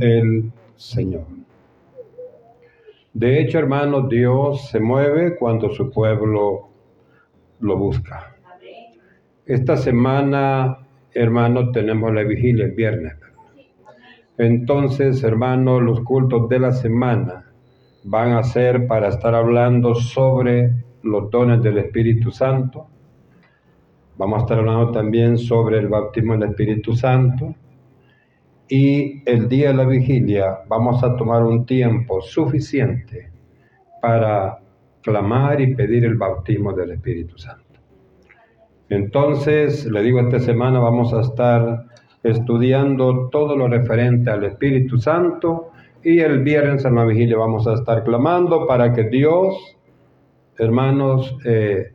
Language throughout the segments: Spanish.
El Señor. De hecho, hermanos, Dios se mueve cuando su pueblo lo busca. Esta semana, hermanos, tenemos la vigilia el viernes. Entonces, hermanos, los cultos de la semana van a ser para estar hablando sobre los dones del Espíritu Santo. Vamos a estar hablando también sobre el bautismo del Espíritu Santo. Y el día de la vigilia vamos a tomar un tiempo suficiente para clamar y pedir el bautismo del Espíritu Santo. Entonces, le digo, esta semana vamos a estar estudiando todo lo referente al Espíritu Santo y el viernes en la vigilia vamos a estar clamando para que Dios, hermanos, eh,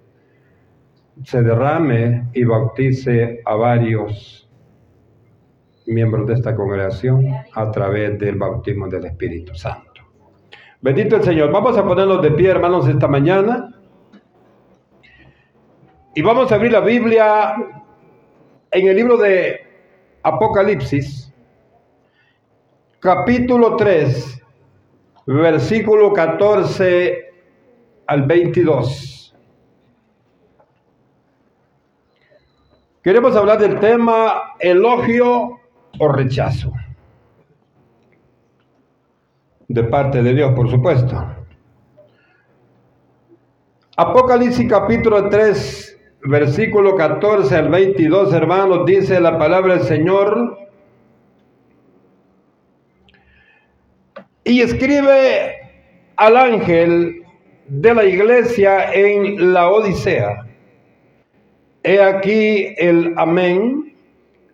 se derrame y bautice a varios miembros de esta congregación a través del bautismo del Espíritu Santo. Bendito el Señor. Vamos a ponernos de pie, hermanos, esta mañana. Y vamos a abrir la Biblia en el libro de Apocalipsis, capítulo 3, versículo 14 al 22. Queremos hablar del tema elogio o rechazo. De parte de Dios, por supuesto. Apocalipsis capítulo 3, versículo 14 al 22, hermanos, dice la palabra del Señor. Y escribe al ángel de la iglesia en la Odisea. He aquí el amén,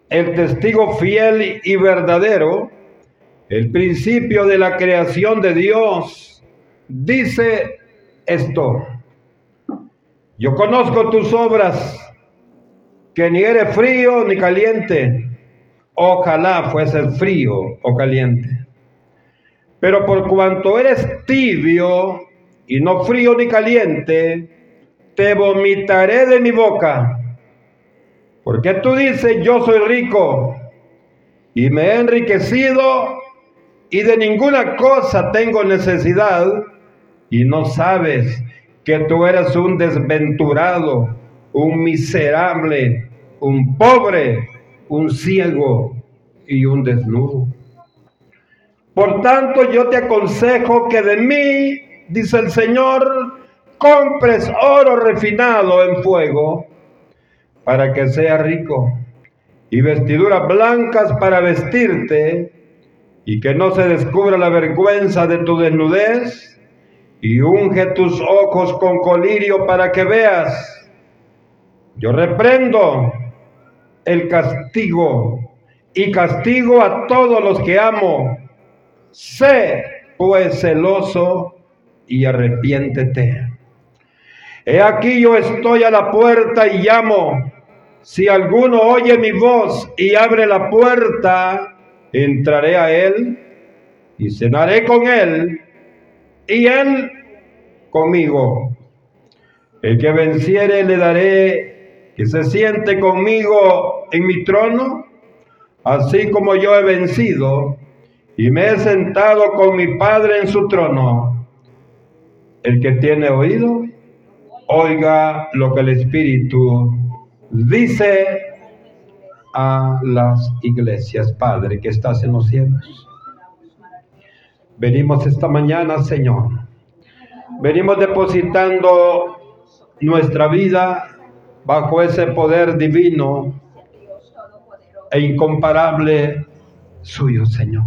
el testigo fiel y verdadero, el principio de la creación de Dios. Dice esto. Yo conozco tus obras, que ni eres frío ni caliente. Ojalá fuese frío o caliente. Pero por cuanto eres tibio y no frío ni caliente, te vomitaré de mi boca. Porque tú dices, yo soy rico y me he enriquecido y de ninguna cosa tengo necesidad y no sabes que tú eres un desventurado, un miserable, un pobre, un ciego y un desnudo. Por tanto, yo te aconsejo que de mí, dice el Señor, compres oro refinado en fuego para que sea rico y vestiduras blancas para vestirte y que no se descubra la vergüenza de tu desnudez y unge tus ojos con colirio para que veas. Yo reprendo el castigo y castigo a todos los que amo. Sé pues celoso y arrepiéntete. He aquí yo estoy a la puerta y llamo. Si alguno oye mi voz y abre la puerta, entraré a él y cenaré con él y él conmigo. El que venciere le daré que se siente conmigo en mi trono, así como yo he vencido y me he sentado con mi Padre en su trono. El que tiene oído, oiga lo que el Espíritu dice a las iglesias, Padre, que estás en los cielos. Venimos esta mañana, Señor. Venimos depositando nuestra vida bajo ese poder divino e incomparable suyo, Señor.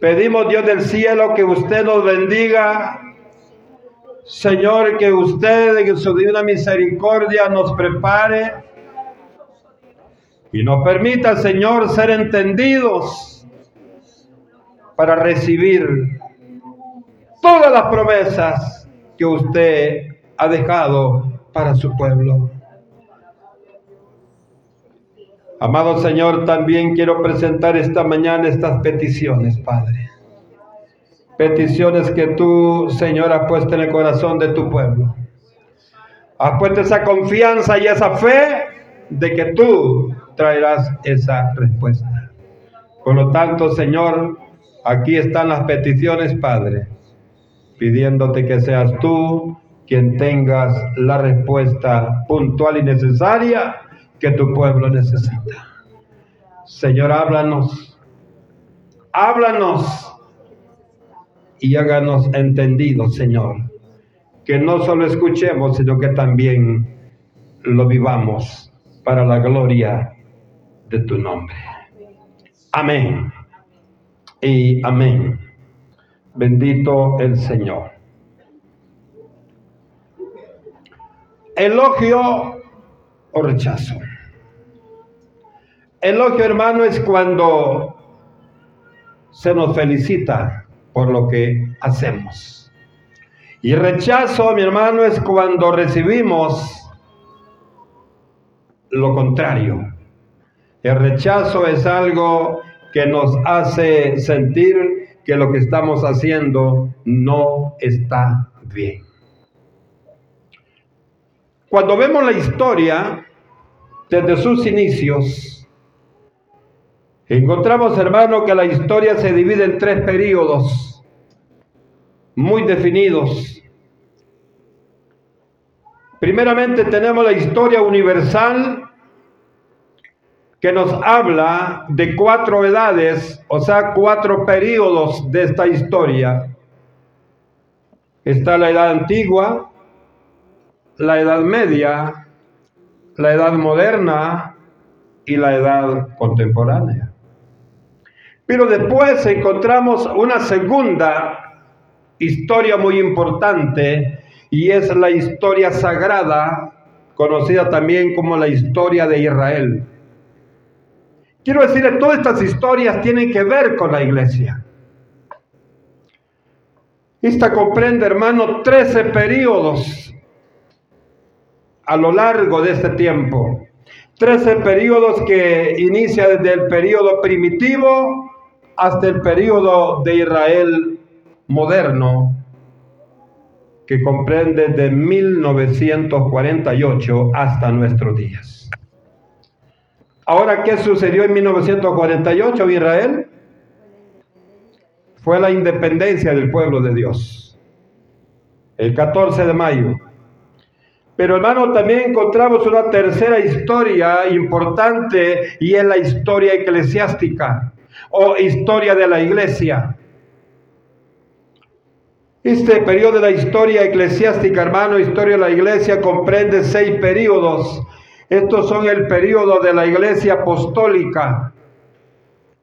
Pedimos, Dios del cielo, que usted nos bendiga. Señor, que usted en su divina misericordia nos prepare y nos permita, Señor, ser entendidos para recibir todas las promesas que usted ha dejado para su pueblo. Amado Señor, también quiero presentar esta mañana estas peticiones, Padre. Peticiones que tú, Señor, has puesto en el corazón de tu pueblo. Has puesto esa confianza y esa fe de que tú traerás esa respuesta. Por lo tanto, Señor, aquí están las peticiones, Padre, pidiéndote que seas tú quien tengas la respuesta puntual y necesaria que tu pueblo necesita. Señor, háblanos, háblanos y háganos entendidos, Señor, que no solo escuchemos, sino que también lo vivamos para la gloria de tu nombre. Amén. Y amén. Bendito el Señor. Elogio o rechazo. Elogio, hermano, es cuando se nos felicita por lo que hacemos. Y rechazo, mi hermano, es cuando recibimos lo contrario. El rechazo es algo que nos hace sentir que lo que estamos haciendo no está bien. Cuando vemos la historia desde sus inicios, encontramos, hermano, que la historia se divide en tres periodos muy definidos. Primeramente tenemos la historia universal que nos habla de cuatro edades, o sea, cuatro periodos de esta historia. Está la edad antigua, la edad media, la edad moderna y la edad contemporánea. Pero después encontramos una segunda historia muy importante y es la historia sagrada, conocida también como la historia de Israel. Quiero decirle, todas estas historias tienen que ver con la iglesia. Esta comprende, hermano, 13 periodos a lo largo de este tiempo. 13 periodos que inicia desde el periodo primitivo hasta el periodo de Israel moderno, que comprende de 1948 hasta nuestros días. Ahora, ¿qué sucedió en 1948 en Israel? Fue la independencia del pueblo de Dios. El 14 de mayo. Pero hermano, también encontramos una tercera historia importante y es la historia eclesiástica o historia de la iglesia. Este periodo de la historia eclesiástica, hermano, historia de la iglesia, comprende seis periodos estos son el periodo de la iglesia apostólica,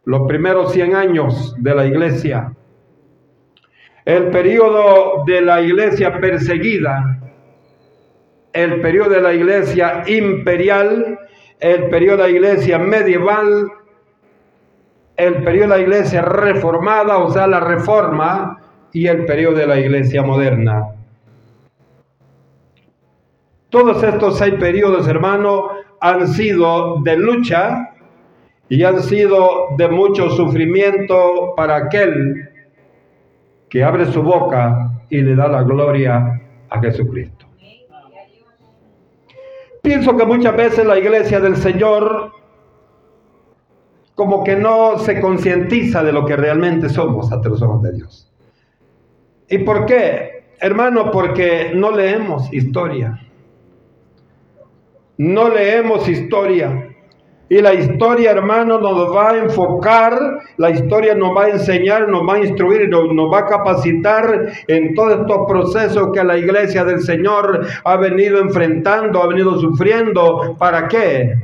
los primeros 100 años de la iglesia. El periodo de la iglesia perseguida, el periodo de la iglesia imperial, el periodo de la iglesia medieval, el periodo de la iglesia reformada, o sea, la reforma, y el periodo de la iglesia moderna. Todos estos seis periodos, hermano, han sido de lucha y han sido de mucho sufrimiento para aquel que abre su boca y le da la gloria a Jesucristo. Pienso que muchas veces la iglesia del Señor como que no se concientiza de lo que realmente somos ante los ojos de Dios. ¿Y por qué? Hermano, porque no leemos historia no leemos historia. Y la historia, hermano, nos va a enfocar, la historia nos va a enseñar, nos va a instruir y nos, va a capacitar en todos estos procesos que la iglesia del Señor ha venido enfrentando, ha venido sufriendo. ¿Para qué?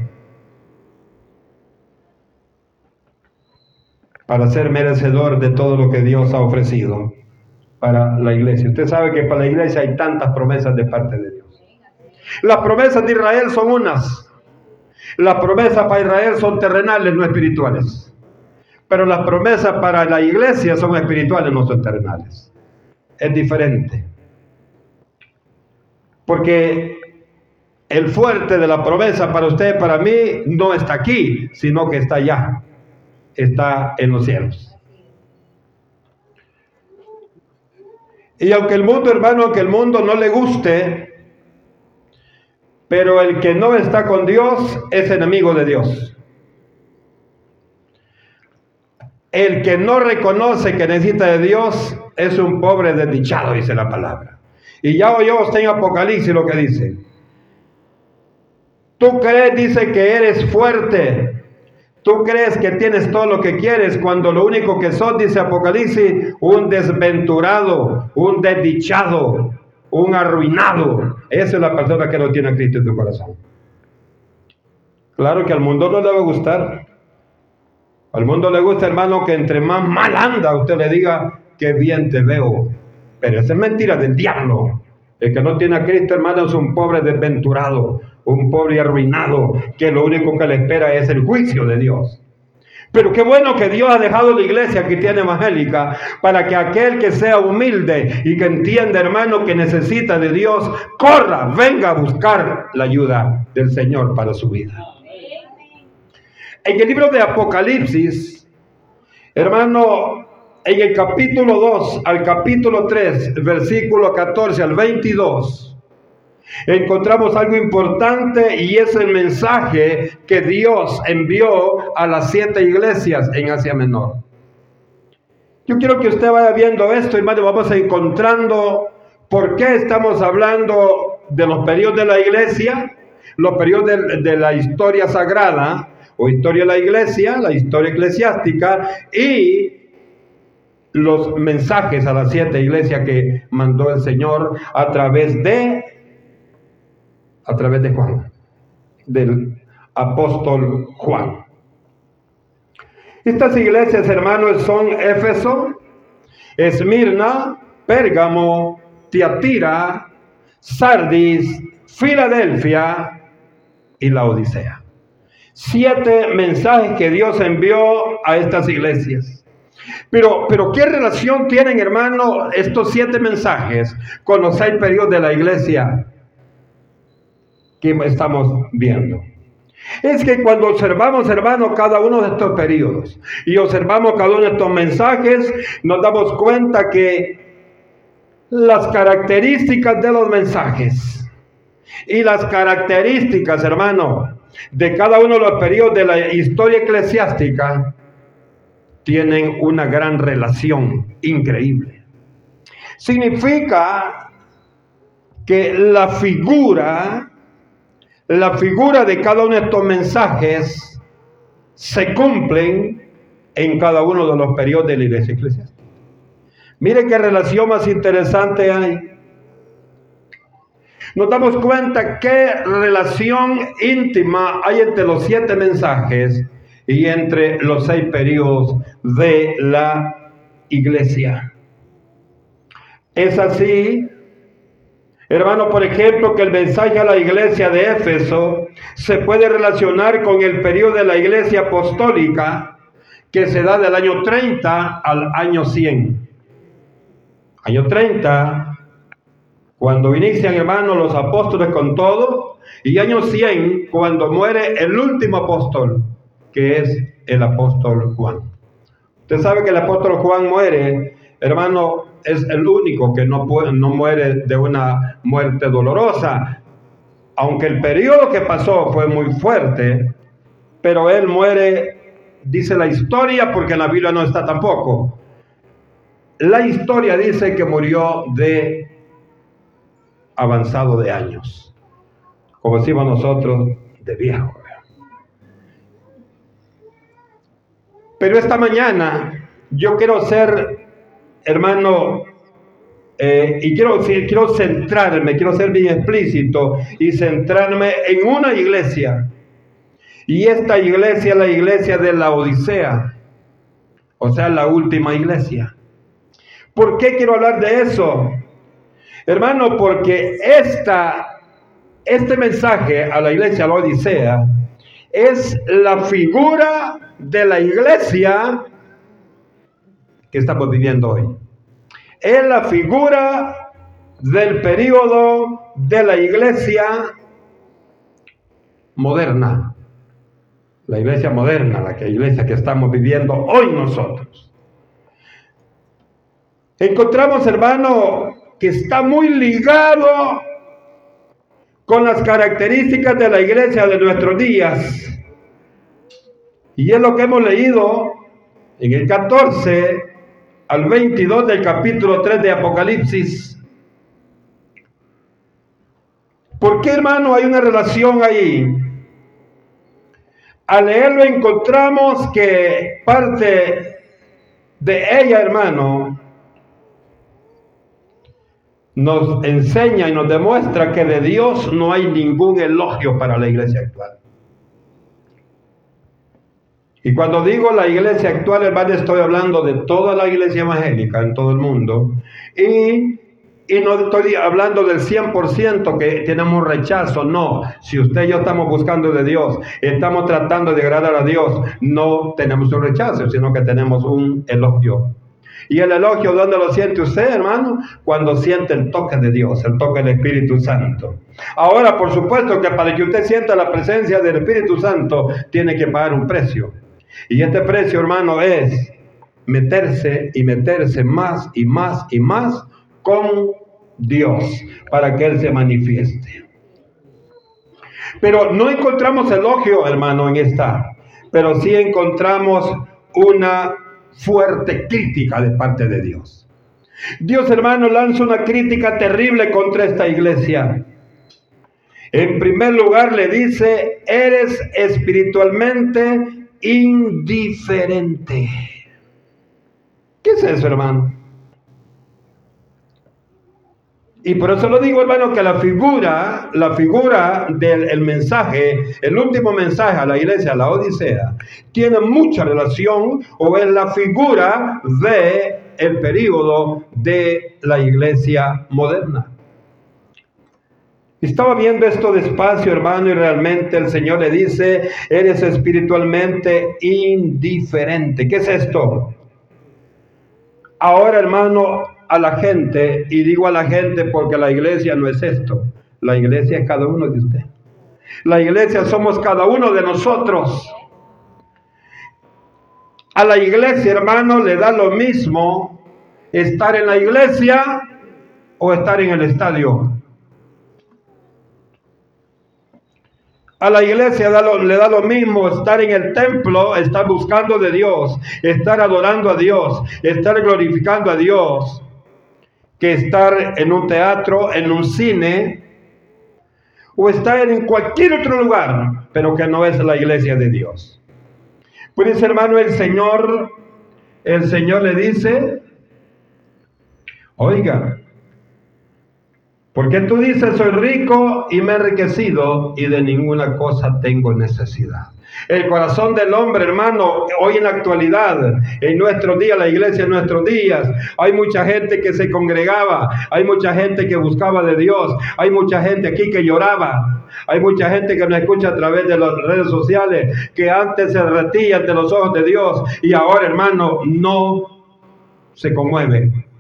Para ser merecedor de todo lo que Dios ha ofrecido para la iglesia. Usted sabe que para la iglesia hay tantas promesas de parte de Dios. Las promesas de Israel son unas. Las promesas para Israel son terrenales, no espirituales. Pero las promesas para la iglesia son espirituales, no son terrenales. Es diferente. Porque el fuerte de la promesa para usted para mí no está aquí, sino que está allá. Está en los cielos. Y aunque el mundo, hermano, aunque el mundo no le guste, pero el que no está con Dios es enemigo de Dios. el que no reconoce que necesita de Dios es un pobre desdichado, dice la palabra. Y ya oyó usted en Apocalipsis lo que dice. Tú crees, dice que eres fuerte. Tú crees que tienes todo lo que quieres cuando lo único que sos, dice Apocalipsis, un desventurado, un desdichado, un arruinado. Esa es la persona que no tiene a Cristo en tu corazón. Claro que al mundo no le va a gustar. Al mundo le gusta, hermano, que entre más mal anda, usted le diga, que bien te veo. Pero esa es mentira del diablo. El que no tiene a Cristo, hermano, es un pobre desventurado, un pobre arruinado, que lo único que le espera es el juicio de Dios. Pero qué bueno que Dios ha dejado la iglesia tiene evangélica para que aquel que sea humilde y que entienda, hermano, que necesita de Dios, corra, venga a buscar la ayuda del Señor para su vida. En el libro de Apocalipsis, hermano, en el capítulo 2 al capítulo 3, versículo 14 al 22, encontramos algo importante y es el mensaje que Dios envió a las siete iglesias en Asia Menor. Yo quiero que usted vaya viendo esto, hermano, vamos encontrando por qué estamos hablando de los periodos de la iglesia, los periodos de, de la historia sagrada, o historia de la iglesia, la historia eclesiástica y los mensajes a las siete iglesias que mandó el Señor a través de a través de Juan, del apóstol Juan. Estas iglesias, hermanos, son Éfeso, Esmirna, Pérgamo, Tiatira, Sardis, Filadelfia y la Odisea siete mensajes que Dios envió a estas iglesias. Pero, pero ¿qué relación tienen, hermano, estos siete mensajes con los seis periodos de la iglesia que estamos viendo? Es que cuando observamos, hermano, cada uno de estos periodos y observamos cada uno de estos mensajes, nos damos cuenta que las características de los mensajes y las características, hermano, de cada uno de los periodos de la historia eclesiástica tienen una gran relación increíble. Significa que la figura, la figura de cada uno de estos mensajes se cumplen en cada uno de los periodos de la iglesia eclesiástica. Mire qué relación más interesante hay nos damos cuenta qué relación íntima hay entre los siete mensajes y entre los seis periodos de la iglesia. Es así, hermano, por ejemplo, que el mensaje a la iglesia de Éfeso se puede relacionar con el periodo de la iglesia apostólica que se da del año 30 al año 100. Año 30 cuando inician, hermanos, los apóstoles con todo, y año 100, cuando muere el último apóstol, que es el apóstol Juan. Usted sabe que el apóstol Juan muere, hermano, es el único que no, muere de una muerte dolorosa. Aunque el periodo que pasó fue muy fuerte, pero él muere, dice la historia, porque en la Biblia no está tampoco. La historia dice que murió de avanzado de años, como decimos nosotros, de viejo. Pero esta mañana yo quiero ser, hermano, eh, y quiero, quiero centrarme, quiero ser bien explícito y centrarme en una iglesia. Y esta iglesia es la iglesia de la Odisea, o sea, la última iglesia. ¿Por qué quiero hablar de eso? Hermano, porque esta, este mensaje a la iglesia, a la Odisea, es la figura de la iglesia que estamos viviendo hoy. Es la figura del periodo de la iglesia moderna. La iglesia moderna, la iglesia que estamos viviendo hoy nosotros. Encontramos, hermano, que está muy ligado con las características de la iglesia de nuestros días. Y es lo que hemos leído En el 14 al 22 del capítulo 3 de Apocalipsis. ¿Por qué, hermano, hay una relación ahí? Al leerlo encontramos que parte de ella, hermano, nos enseña y nos demuestra que de Dios no hay ningún elogio para la iglesia actual. Y cuando digo la iglesia actual, hermano, estoy hablando de toda la iglesia evangélica en todo el mundo. Y, no estoy hablando del 100% que tenemos rechazo, no. Si usted y yo estamos buscando de Dios, estamos tratando de agradar a Dios, no tenemos un rechazo, sino que tenemos un elogio. Y el elogio, ¿dónde lo siente usted, hermano? Cuando siente el toque de Dios, el toque del Espíritu Santo. Ahora, por supuesto que para que usted sienta la presencia del Espíritu Santo, tiene que pagar un precio. Y este precio, hermano, es meterse y meterse más y más y más con Dios para que Él se manifieste. Pero no encontramos elogio, hermano, en esta, pero sí encontramos una fuerte crítica de parte de Dios. Dios, hermano, lanza una crítica terrible contra esta iglesia. En primer lugar le dice, eres espiritualmente indiferente. ¿Qué es eso, hermano? Y por eso lo digo, hermano, que la figura, la figura del mensaje, el último mensaje a la iglesia, la Odisea, tiene mucha relación o es la figura de el periodo de la iglesia moderna. Estaba viendo esto despacio, hermano, y realmente el Señor le dice, eres espiritualmente indiferente. ¿Qué es esto? Ahora, hermano, a la gente, y digo a la gente porque la iglesia no es esto, la iglesia es cada uno de ustedes. La iglesia somos cada uno de nosotros. A la iglesia, hermano, le da lo mismo estar en la iglesia o estar en el estadio. A la iglesia le da lo mismo estar en el templo, estar buscando de Dios, estar adorando a Dios, estar glorificando a Dios, que estar en un teatro, en un cine, o estar en cualquier otro lugar, pero que no es la iglesia de Dios. Pues hermano, el Señor, el Señor le dice, oiga, porque tú dices, soy rico y me he enriquecido y de ninguna cosa tengo necesidad. El corazón del hombre, hermano, hoy en la actualidad, en nuestros días, la iglesia en nuestros días, hay mucha gente que se congregaba, hay mucha gente que buscaba de Dios, hay mucha gente aquí que lloraba, hay mucha gente que nos escucha a través de las redes sociales, que antes se retía ante los ojos de Dios y ahora, hermano, no se conmueve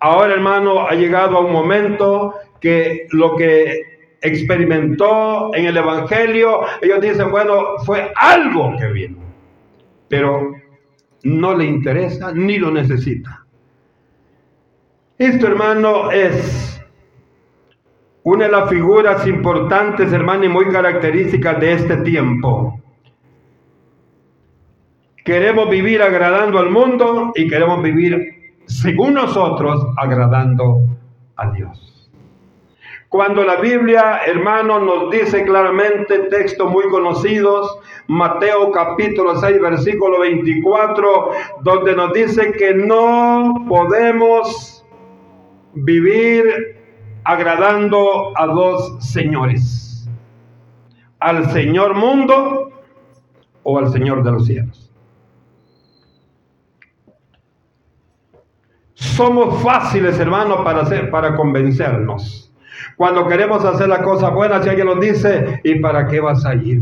Ahora, hermano, ha llegado a un momento que lo que experimentó en el Evangelio, ellos dicen, bueno, fue algo que vino, pero no le interesa ni lo necesita. Esto, hermano, es una de las figuras importantes, hermano, y muy características de este tiempo. Queremos vivir agradando al mundo y queremos vivir según nosotros, agradando a Dios. Cuando la Biblia, hermano, nos dice claramente, textos muy conocidos, Mateo capítulo 6, versículo 24, donde nos dice que no podemos vivir agradando a dos señores, al Señor mundo o al Señor de los cielos. Somos fáciles, hermanos, para, para convencernos. Cuando queremos hacer la cosa buena, si alguien nos dice, ¿y para qué vas a ir?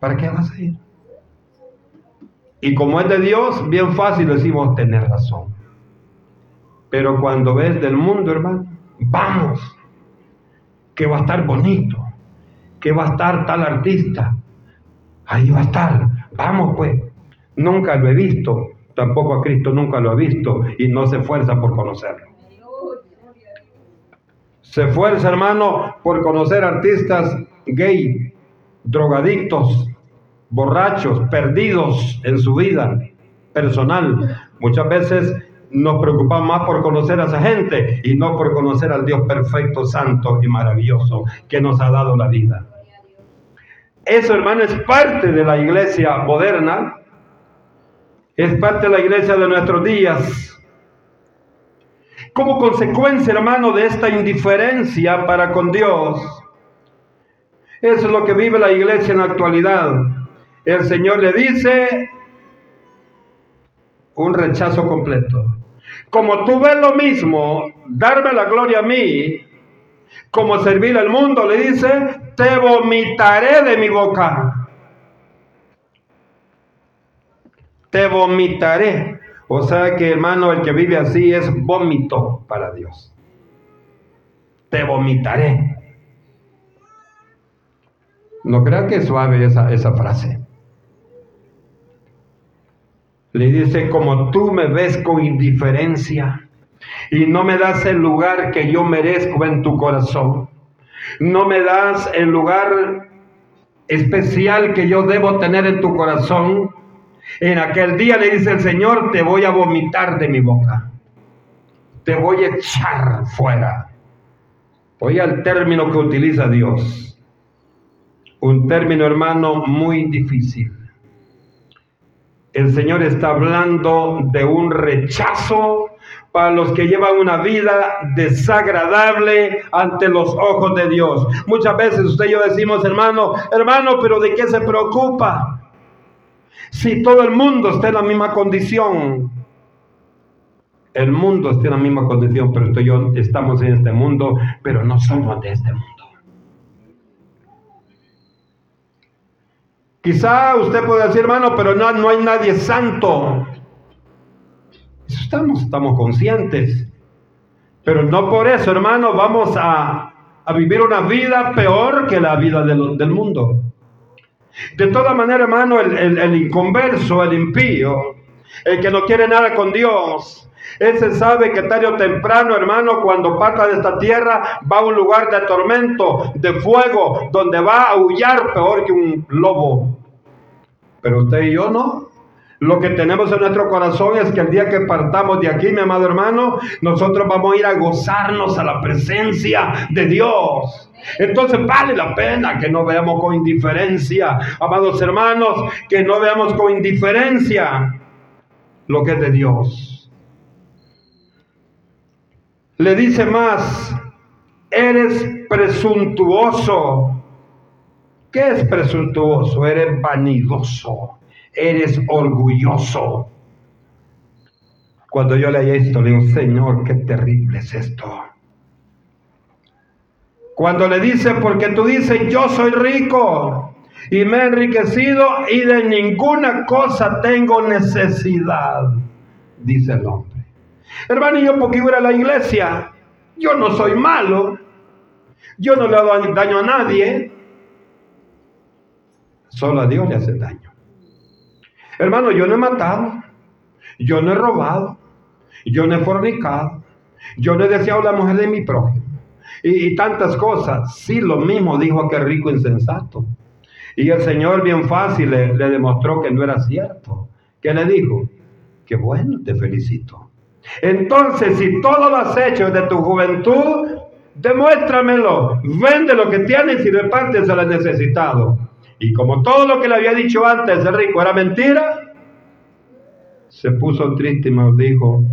¿Para qué vas a ir? Y como es de Dios, bien fácil decimos tener razón. Pero cuando ves del mundo, hermano, vamos, que va a estar bonito, que va a estar tal artista, ahí va a estar, vamos pues, nunca lo he visto, tampoco a Cristo nunca lo ha visto y no se esfuerza por conocerlo. Se esfuerza, hermano, por conocer artistas gay, drogadictos, borrachos, perdidos en su vida personal. Muchas veces nos preocupamos más por conocer a esa gente y no por conocer al Dios perfecto, santo y maravilloso que nos ha dado la vida. Eso, hermano, es parte de la iglesia moderna, es parte de la iglesia de nuestros días. Como consecuencia, hermano, de esta indiferencia para con Dios, es lo que vive la iglesia en la actualidad. El Señor le dice un rechazo completo. Como tú ves lo mismo, darme la gloria a mí, como servir al mundo, le dice, te vomitaré de mi boca. Te vomitaré. O sea que hermano, el que vive así es vómito para Dios. Te vomitaré. No crea que es suave esa, esa frase. Le dice, como tú me ves con indiferencia y no me das el lugar que yo merezco en tu corazón, no me das el lugar especial que yo debo tener en tu corazón, en aquel día le dice el Señor, te voy a vomitar de mi boca, te voy a echar fuera. Voy al término que utiliza Dios, un término hermano muy difícil el Señor está hablando de un rechazo para los que llevan una vida desagradable ante los ojos de Dios. Muchas veces usted y yo decimos, hermano, hermano, pero ¿de qué se preocupa? Si todo el mundo está en la misma condición. El mundo está en la misma condición, pero usted y yo estamos en este mundo, pero no somos de este mundo. Quizá usted puede decir, hermano, pero no, no hay nadie santo. estamos, estamos conscientes. Pero no por eso, hermano, vamos a, vivir una vida peor que la vida del mundo. De toda manera, hermano, el, el inconverso, el impío, el que no quiere nada con Dios, ese sabe que tarde o temprano, hermano, cuando parta de esta tierra, va a un lugar de tormento, de fuego, donde va a aullar peor que un lobo. Pero usted y yo no. Lo que tenemos en nuestro corazón es que el día que partamos de aquí, mi amado hermano, nosotros vamos a ir a gozarnos a la presencia de Dios. Entonces vale la pena que no veamos con indiferencia, amados hermanos, que no veamos con indiferencia lo que es de Dios. Le dice más, eres presuntuoso. ¿Qué es presuntuoso? Eres vanidoso, eres orgulloso. Cuando yo leí esto, le digo, Señor, qué terrible es esto. Cuando le dice, porque tú dices, yo soy rico y me he enriquecido y de ninguna cosa tengo necesidad, dice el hombre. Hermano, yo porque iba a la iglesia, yo no soy malo, yo no le hago daño a nadie, solo a Dios le hace daño. Hermano, yo no he matado, yo no he robado, yo no he fornicado, yo no he deseado la mujer de mi prójimo. Y, tantas cosas. Sí, lo mismo dijo aquel rico insensato. Y el Señor bien fácil le, demostró que no era cierto. ¿Qué le dijo? Que bueno, te felicito. Entonces, si todo lo has hecho de tu juventud, demuéstramelo. Vende lo que tienes y repartes al necesitado. Y como todo lo que le había dicho antes el rico era mentira, se puso triste y me dijo,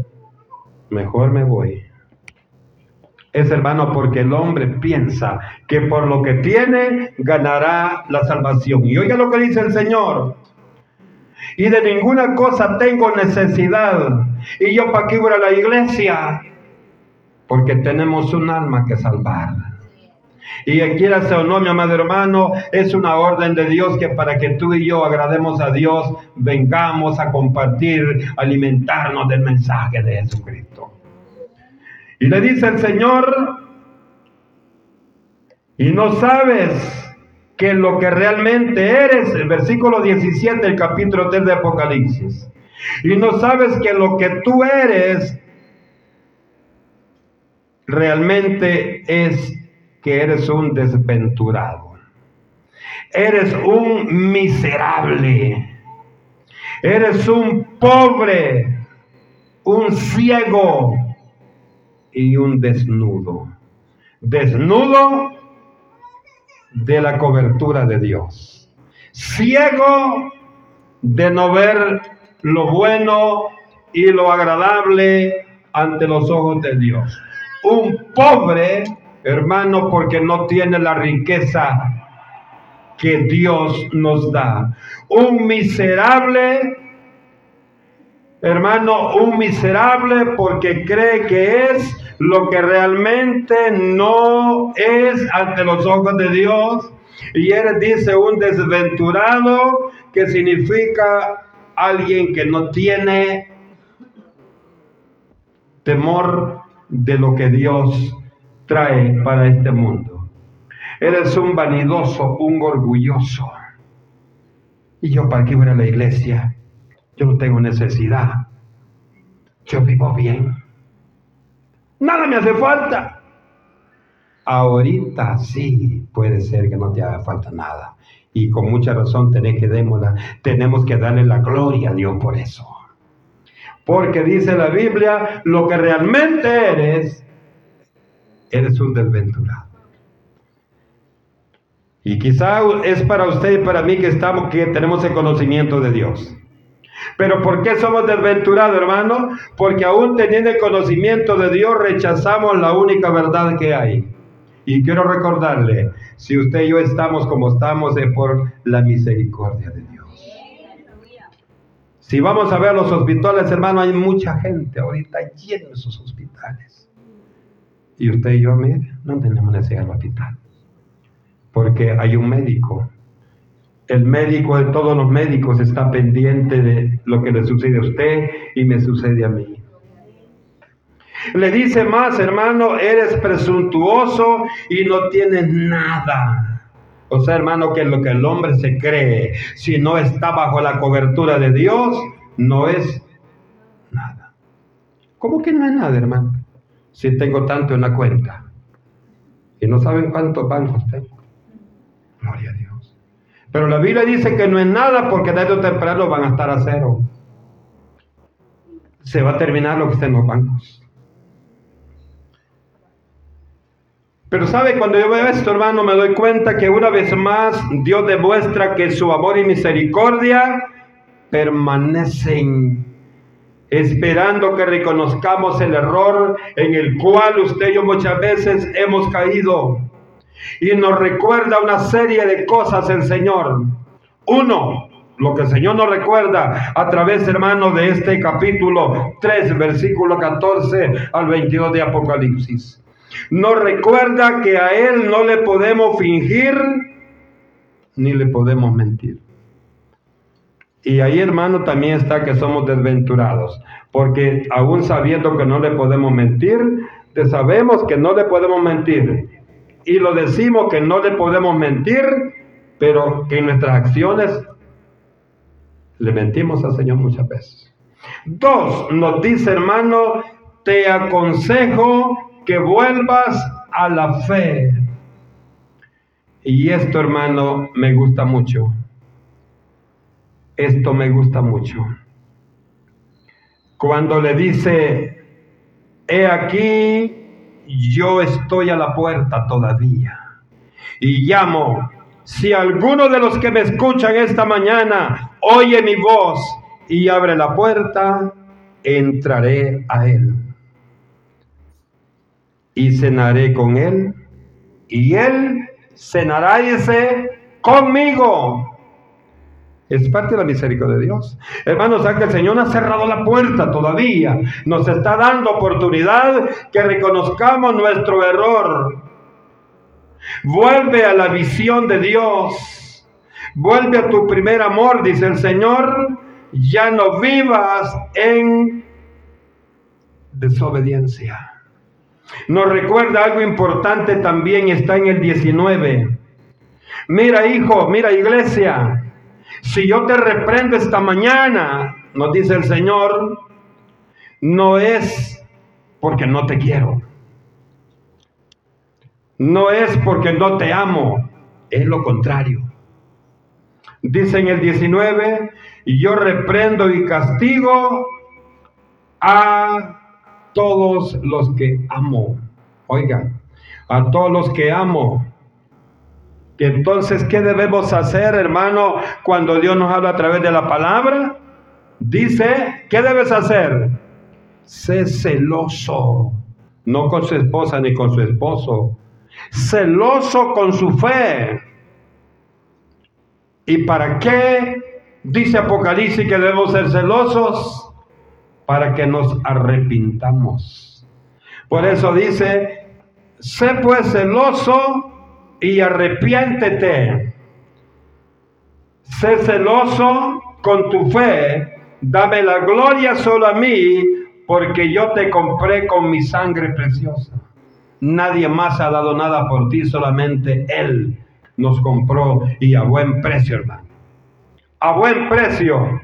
mejor me voy. Es hermano porque el hombre piensa que por lo que tiene ganará la salvación. Y oiga lo que dice el Señor. Y de ninguna cosa tengo necesidad ¿Y yo para qué voy a la iglesia? Porque tenemos un alma que salvar. Y quiera o no, mi amado hermano, es una orden de Dios que para que tú y yo agrademos a Dios, vengamos a compartir, alimentarnos del mensaje de Jesucristo. Y le dice el Señor, y no sabes que lo que realmente eres, el versículo 17 del capítulo 3 de Apocalipsis. Y no sabes que lo que tú eres realmente es que eres un desventurado. eres un miserable, eres un pobre, un ciego y un desnudo. Desnudo de la cobertura de Dios. Ciego de no ver lo bueno y lo agradable ante los ojos de Dios. Un pobre, hermano, porque no tiene la riqueza que Dios nos da. Un miserable, hermano, un miserable porque cree que es lo que realmente no es ante los ojos de Dios. Y él dice un desventurado que significa alguien que no tiene temor de lo que Dios trae para este mundo. Eres un vanidoso, un orgulloso. Y yo para qué voy a la iglesia, yo no tengo necesidad. Yo vivo bien. Nada me hace falta. Ahorita sí puede ser que no te haga falta nada. Y con mucha razón tenés que tenemos que darle la gloria a Dios por eso. Porque dice la Biblia, lo que realmente eres, eres un desventurado. Y quizá es para usted y para mí que estamos, que tenemos el conocimiento de Dios. Pero ¿por qué somos desventurados, hermano? Porque aún teniendo el conocimiento de Dios, rechazamos la única verdad que hay. Y quiero recordarle, si usted y yo estamos como estamos, es por la misericordia de Dios. Si vamos a ver los hospitales, hermano, hay mucha gente ahorita llenos esos hospitales. Y usted y yo, mire, no tenemos necesidad de hospital. Porque hay un médico el médico de todos los médicos está pendiente de lo que le sucede a usted y me sucede a mí. Le dice más, hermano, eres presuntuoso y no tienes nada. O sea, hermano, que lo que el hombre se cree, si no está bajo la cobertura de Dios, no es nada. ¿Cómo que no es nada, hermano? Si tengo tanto en la cuenta. Y no saben cuántos bancos tengo. Gloria a Dios. Pero la Biblia dice que no es nada porque tarde o temprano van a estar a cero. Se va a terminar lo que está en los bancos. Pero sabe, cuando yo veo esto, hermano, me doy cuenta que una vez más Dios demuestra que su amor y misericordia permanecen esperando que reconozcamos el error en el cual usted y yo muchas veces hemos caído. Y nos recuerda una serie de cosas el Señor. Uno, lo que el Señor nos recuerda a través, hermano, de este capítulo 3, versículo 14 al 22 de Apocalipsis. Nos recuerda que a Él no le podemos fingir ni le podemos mentir. Y ahí, hermano, también está que somos desventurados, porque aún sabiendo que no le podemos mentir, sabemos que no le podemos mentir y lo decimos que no le podemos mentir, pero que en nuestras acciones le mentimos al Señor muchas veces. Dos, nos dice hermano, te aconsejo que vuelvas a la fe. Y esto hermano me gusta mucho. Esto me gusta mucho. Cuando le dice, he aquí yo estoy a la puerta todavía y llamo. Si alguno de los que me escuchan esta mañana oye mi voz y abre la puerta, entraré a él y cenaré con él y él cenará ese conmigo. Es parte de la misericordia de Dios. Hermanos, que el Señor ha cerrado la puerta todavía. Nos está dando oportunidad que reconozcamos nuestro error. Vuelve a la visión de Dios. Vuelve a tu primer amor, dice el Señor. Ya no vivas en desobediencia. Nos recuerda algo importante también, está en el 19. Mira hijo, mira iglesia, si yo te reprendo esta mañana, nos dice el Señor, no es porque no te quiero. No es porque no te amo, es lo contrario. Dice en el 19, y yo reprendo y castigo a todos los que amo. Oigan, a todos los que amo. Entonces, ¿qué debemos hacer, hermano, cuando Dios nos habla a través de la palabra? Dice, ¿qué debes hacer? Sé celoso, no con su esposa ni con su esposo, celoso con su fe. ¿Y para qué? Dice Apocalipsis que debemos ser celosos para que nos arrepintamos. Por eso dice, sé pues celoso y arrepiéntete. Sé celoso con tu fe, dame la gloria solo a mí, porque yo te compré con mi sangre preciosa. Nadie más ha dado nada por ti, solamente Él nos compró y a buen precio, hermano. A buen precio,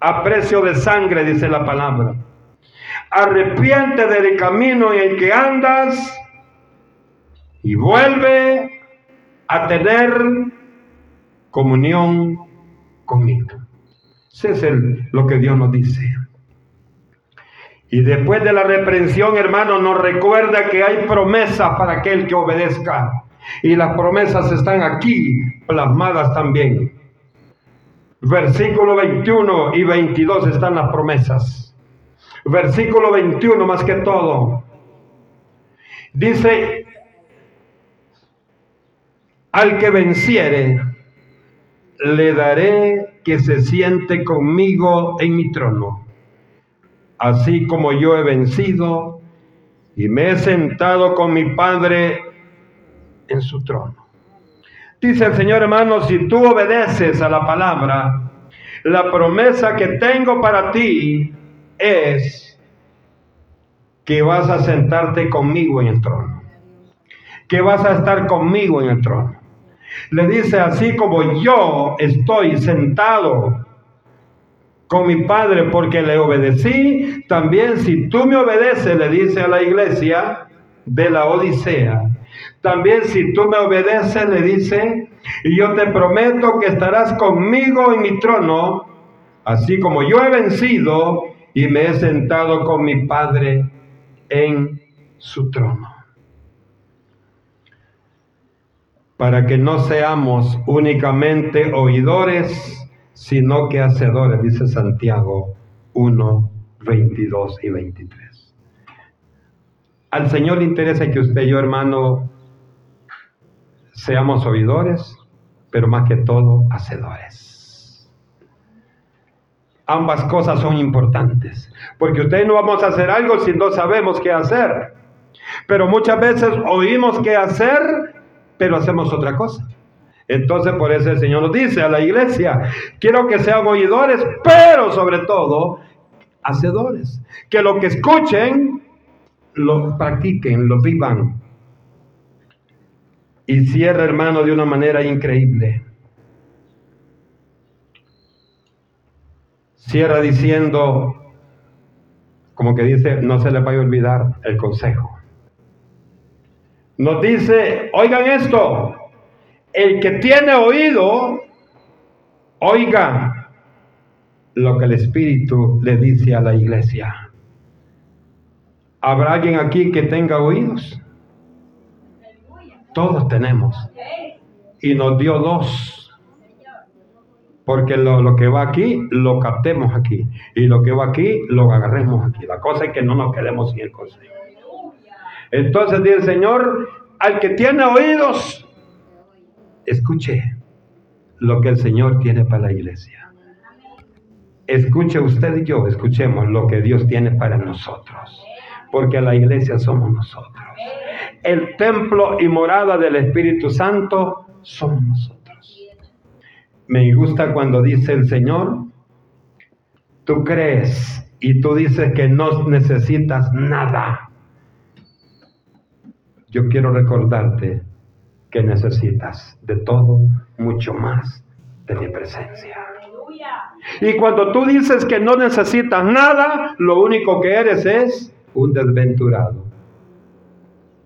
a precio de sangre, dice la palabra. Arrepiente del camino en el que andas y vuelve a tener comunión conmigo. Ese es lo que Dios nos dice. Y después de la reprensión, hermano, nos recuerda que hay promesas para aquel que obedezca. Y las promesas están aquí plasmadas también. Versículo 21 y 22 están las promesas. Versículo 21 más que todo. Dice, al que venciere, le daré que se siente conmigo en mi trono, así como yo he vencido y me he sentado con mi Padre en su trono. Dice el Señor hermano, si tú obedeces a la palabra, la promesa que tengo para ti es que vas a sentarte conmigo en el trono, que vas a estar conmigo en el trono. Le dice, así como yo estoy sentado con mi Padre porque le obedecí, también si tú me obedeces, le dice a la iglesia de la Odisea, también si tú me obedeces, le dice, y yo te prometo que estarás conmigo en mi trono, así como yo he vencido y me he sentado con mi Padre en su trono. Para que no seamos únicamente oidores, sino que hacedores, dice Santiago 1, 22 y 23. Al Señor le interesa que usted y yo, hermano, seamos oidores, pero más que todo, hacedores. Ambas cosas son importantes, porque usted no vamos a hacer algo si no sabemos qué hacer. Pero muchas veces oímos qué hacer pero hacemos otra cosa. Entonces por eso el Señor nos dice a la iglesia, quiero que sean oidores, pero sobre todo hacedores. Que lo que escuchen, lo practiquen, lo vivan. Y cierra, hermano, de una manera increíble. Cierra diciendo, como que dice, no se le vaya a olvidar el consejo nos dice, oigan esto, el que tiene oído, oiga lo que el Espíritu le dice a la iglesia. ¿Habrá alguien aquí que tenga oídos? Todos tenemos. Y nos dio dos. Porque lo, lo, que va aquí, lo captemos aquí. Y lo que va aquí, lo agarremos aquí. La cosa es que no nos quedemos sin el consejo. Entonces dice el Señor, al que tiene oídos, escuche lo que el Señor tiene para la iglesia. Escuche usted y yo, escuchemos lo que Dios tiene para nosotros, porque la iglesia somos nosotros. El templo y morada del Espíritu Santo somos nosotros. Me gusta cuando dice el Señor, tú crees y tú dices que no necesitas nada yo quiero recordarte que necesitas de todo mucho más de mi presencia. Y cuando tú dices que no necesitas nada, lo único que eres es un desventurado,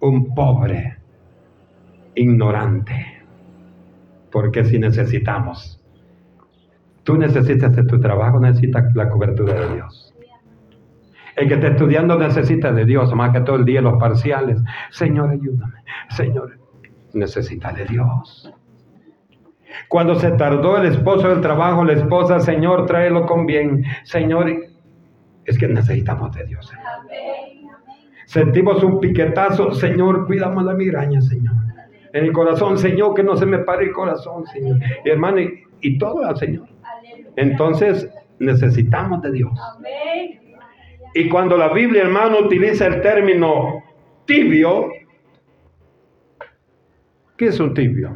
un pobre, ignorante. Porque si necesitamos, Tú necesitas de tu trabajo, necesitas la cobertura de Dios. El que está estudiando necesita de Dios, más que todo el día los parciales. Señor, ayúdame. Señor, necesita de Dios. Cuando se tardó el esposo del trabajo, la esposa, Señor, tráelo con bien. Señor, es que necesitamos de Dios. Sentimos un piquetazo, Señor, cuidamos la migraña, Señor. En el corazón, Señor, que no se me pare el corazón, Señor. hermano, y, y todo al Señor. Entonces, necesitamos de Dios. Y cuando la Biblia, hermano, utiliza el término tibio, ¿qué es un tibio?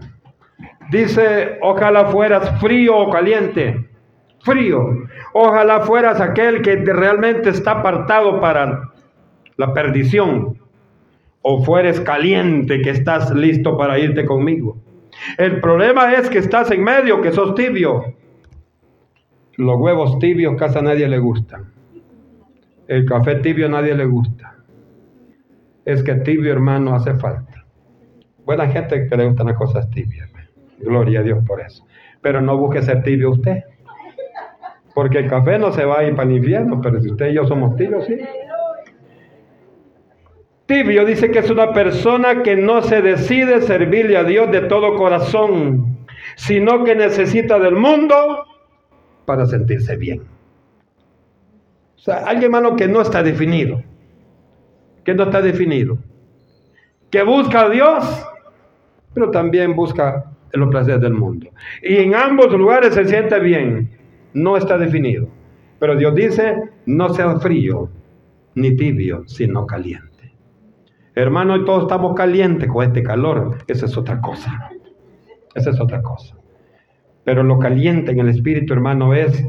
Dice, ojalá fueras frío o caliente. Frío. Ojalá fueras aquel que realmente está apartado para la perdición. O fueres caliente que estás listo para irte conmigo. El problema es que estás en medio, que sos tibio. Los huevos tibios casi a nadie le gustan. El café tibio a nadie le gusta. Es que tibio, hermano, hace falta. Buena gente que le gustan las cosas tibias. Gloria a Dios por eso. Pero no busque ser tibio usted. Porque el café no se va a ir para el infierno, pero si usted y yo somos tibios, sí. Tibio dice que es una persona que no se decide servirle a Dios de todo corazón, sino que necesita del mundo para sentirse bien. O sea, alguien hermano que no está definido, que no está definido, que busca a Dios, pero también busca los placeres del mundo. Y en ambos lugares se siente bien, no está definido. Pero Dios dice, no sea frío ni tibio, sino caliente. Hermano, y todos estamos calientes con este calor, esa es otra cosa. Esa es otra cosa. Pero lo caliente en el espíritu, hermano, es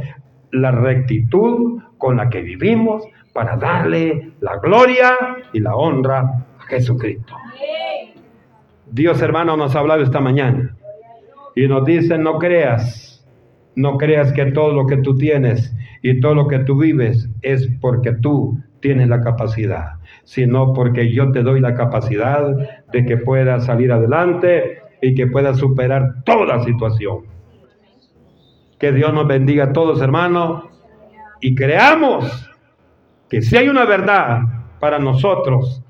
la rectitud con la que vivimos para darle la gloria y la honra a Jesucristo. Dios, hermano, nos ha hablado esta mañana. Y nos dice, no creas, no creas que todo lo que tú tienes y todo lo que tú vives es porque tú tienes la capacidad, sino porque yo te doy la capacidad de que puedas salir adelante y que puedas superar toda situación. Que Dios nos bendiga a todos, hermanos, y creamos que si hay una verdad para nosotros,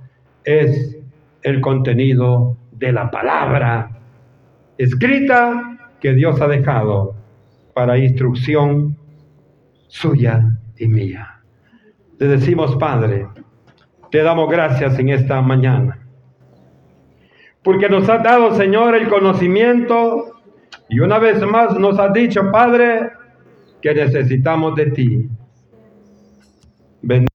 es el contenido de la palabra escrita que Dios ha dejado para instrucción suya y mía. Te decimos, Padre, te damos gracias en esta mañana, porque nos ha dado, Señor, el conocimiento y una vez más nos ha dicho, Padre, que necesitamos de ti venía